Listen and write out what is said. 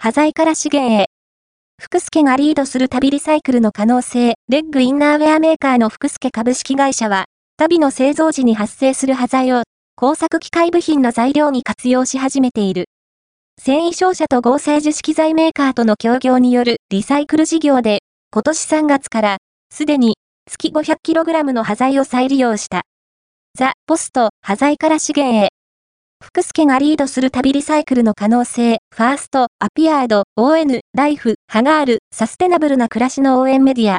端材から資源へ。福助がリードする旅リサイクルの可能性、レッグインナーウェアメーカーの福助株式会社は、旅の製造時に発生する端材を、工作機械部品の材料に活用し始めている。繊維商社と合成樹脂機材メーカーとの協業によるリサイクル事業で、今年3月から、すでに月 500kg の端材を再利用した。ザ・ポスト、端材から資源へ。福助がリードする旅リサイクルの可能性、ファースト、アピアード、ON、ライフ、ハガール、サステナブルな暮らしの応援メディア、